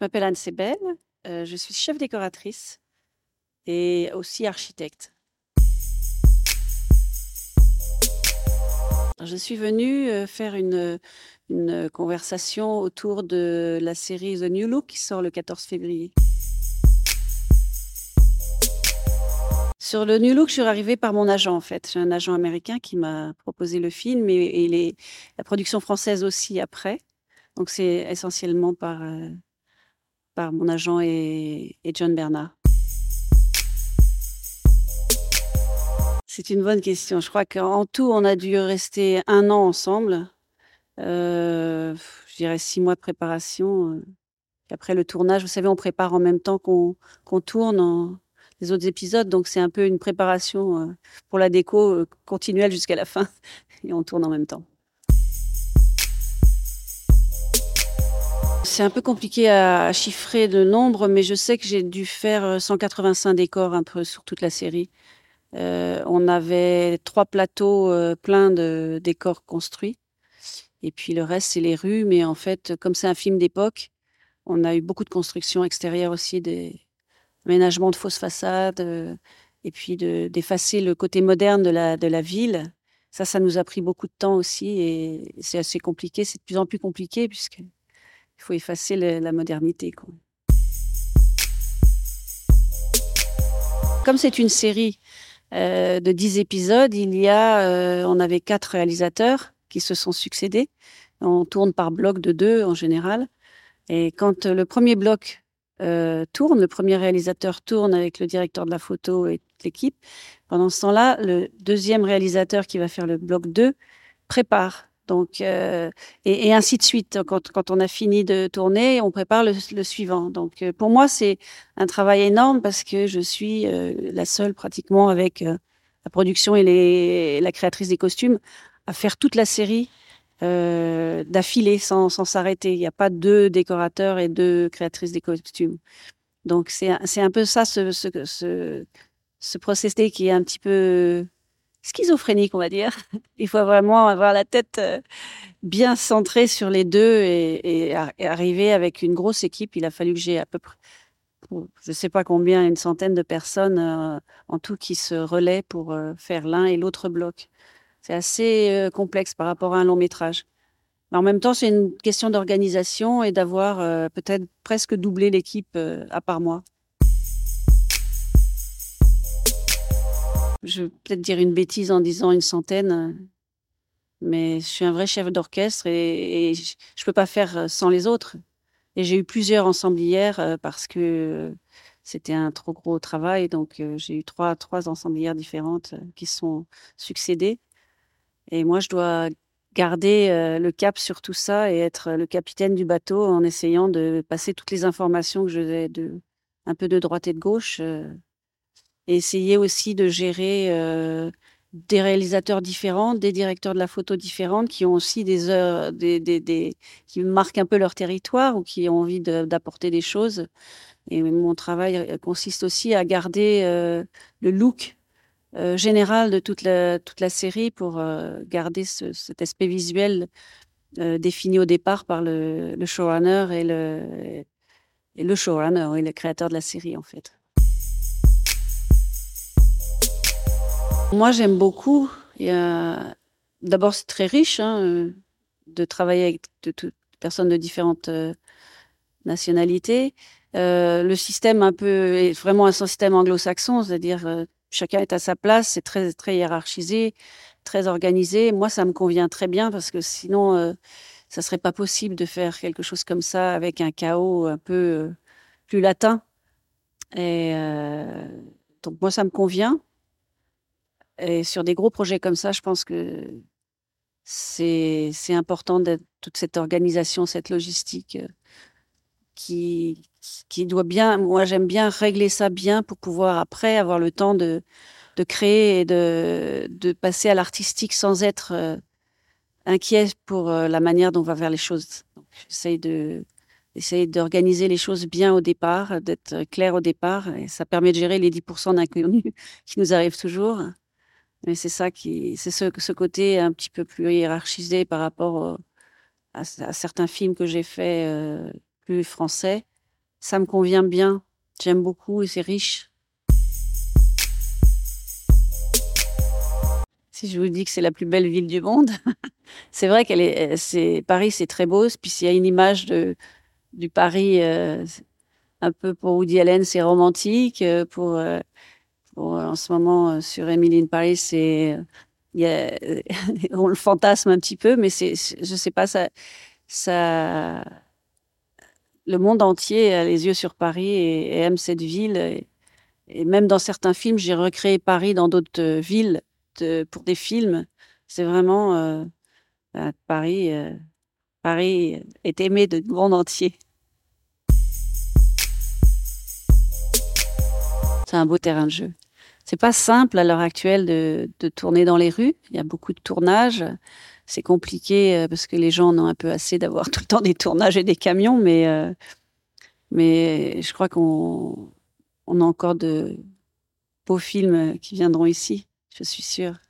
m'appelle Anne Sebel, euh, je suis chef décoratrice et aussi architecte. Je suis venue euh, faire une, conversation autour de la série The New Look qui sort le 14 février. Sur le New Look, je suis arrivée par mon agent en fait. J'ai un agent américain qui m'a proposé le film et, la production française aussi après. Donc c'est essentiellement par, euh, mon agent et, John Bernard. C'est une bonne question. Je crois qu'en tout, on a dû rester un an ensemble. Euh, je dirais six mois de préparation. Euh. après le tournage, vous savez, on prépare en même temps qu'on tourne les autres épisodes. Donc c'est un peu une préparation euh, pour la déco continuelle jusqu'à la fin. Et on tourne en même temps. C'est un peu compliqué à chiffrer le nombre, mais je sais que j'ai dû faire 185 euh, décors un peu sur toute la série. Euh, on avait trois plateaux euh, pleins de décors construits. Et puis le reste, c'est les rues. Mais en fait, comme c'est un film d'époque, on a eu beaucoup de constructions extérieures aussi, des aménagements de fausses façades, et puis d'effacer le côté moderne de la, de la ville. Ça, ça nous a pris beaucoup de temps aussi et c'est assez compliqué. C'est de plus en plus compliqué puisque il faut effacer la modernité. Comme c'est une série euh, de 10 épisodes, il y a, euh, on avait quatre réalisateurs qui se sont succédés. On tourne par bloc de deux en général. Et quand le premier bloc euh, tourne, le premier réalisateur tourne avec le directeur de la photo et l'équipe, pendant ce temps-là, le deuxième réalisateur qui va faire le bloc 2 prépare donc, euh, et, ainsi de suite. Quand, on a fini de tourner, on prépare le, suivant. Donc, euh, pour moi, c'est un travail énorme parce que je suis euh, la seule pratiquement avec la production et les, la créatrice des costumes à faire toute la série d'affilée sans s'arrêter. Il n'y a pas deux décorateurs et deux créatrices des costumes. Donc, c'est un peu ça, ce, ce, ce, ce qui est un petit peu schizophrénique, on va dire. Il faut vraiment avoir la tête euh, bien centrée sur les deux et, arriver avec une grosse équipe. Il a fallu que j'ai à peu près, je ne sais pas combien, une centaine de personnes euh, en tout qui se relaient pour euh, faire l'un et l'autre bloc. C'est assez complexe par rapport à un long métrage. Mais en même temps, c'est une question d'organisation et d'avoir peut-être presque doublé l'équipe à part moi. Je vais peut-être dire une bêtise en disant une centaine, mais je suis un vrai chef d'orchestre et, je ne peux pas faire sans les autres. Et j'ai eu plusieurs ensemblières euh, parce que c'était un trop gros travail. Donc, euh, j'ai eu trois, trois ensemblières différentes euh, qui sont succédées. Et moi, je dois garder le cap sur tout ça et être le capitaine du bateau en essayant de passer toutes les informations que je de un peu de droite et de gauche essayer aussi de gérer euh, des réalisateurs différents, des directeurs de la photo différents, qui ont aussi des heures, qui marquent un peu leur territoire ou qui ont envie d'apporter des choses. Et mon travail euh, consiste aussi à garder euh, le look général de toute la, série pour garder ce, cet aspect visuel défini au départ par le, le showrunner et le, et le showrunner et le créateur de la série en fait. Moi, j'aime beaucoup. D'abord, c'est très riche hein, euh, de travailler avec de, personnes de différentes euh, nationalités. Euh, le système un peu est vraiment un système anglo-saxon, c'est-à-dire chacun est à sa place, c'est très très hiérarchisé, très organisé. Moi, ça me convient très bien parce que sinon, ça serait pas possible de faire quelque chose comme ça avec un chaos un peu plus latin. Et donc moi, ça me convient. Et sur des gros projets comme ça, je pense que c'est important d'être toute cette organisation, cette logistique euh, qui, doit bien. Moi, j'aime bien régler ça bien pour pouvoir après avoir le temps de, créer et de, passer à l'artistique sans être euh, inquiet pour euh, la manière dont on va faire les choses. J'essaye de d'organiser les choses bien au départ, d'être clair au départ, et ça permet de gérer les 10% d'inconnus qui nous arrivent toujours. Mais c'est ça qui, c'est ce, côté un petit peu plus hiérarchisé par rapport à, certains films que j'ai faits euh, plus français. ça me convient bien. J'aime beaucoup et c'est riche. Si je vous dis que c'est la plus belle ville du monde, c'est vrai qu'elle est, c'est Paris, c'est très beau. Puis s'il y a une image de du Paris, euh, un peu pour Woody Allen, c'est romantique. Euh, pour, euh, en ce moment sur Emily in Paris, c'est a, on le fantasme un petit peu, mais c'est, je sais pas, ça, le monde entier a les yeux sur Paris et, aime cette ville. Et, même dans certains films, j'ai recréé Paris dans d'autres euh, villes pour des films. C'est vraiment euh, bah, Paris. Euh, Paris est aimé de monde entier. C'est un beau terrain de jeu. C'est pas simple à l'heure actuelle de, tourner dans les rues. Il y a beaucoup de tournages c'est compliqué euh, parce que les gens en ont un peu assez d'avoir tout le temps des tournages et des camions, mais, euh, je crois qu'on on a encore de beaux films qui viendront ici, je suis sûre.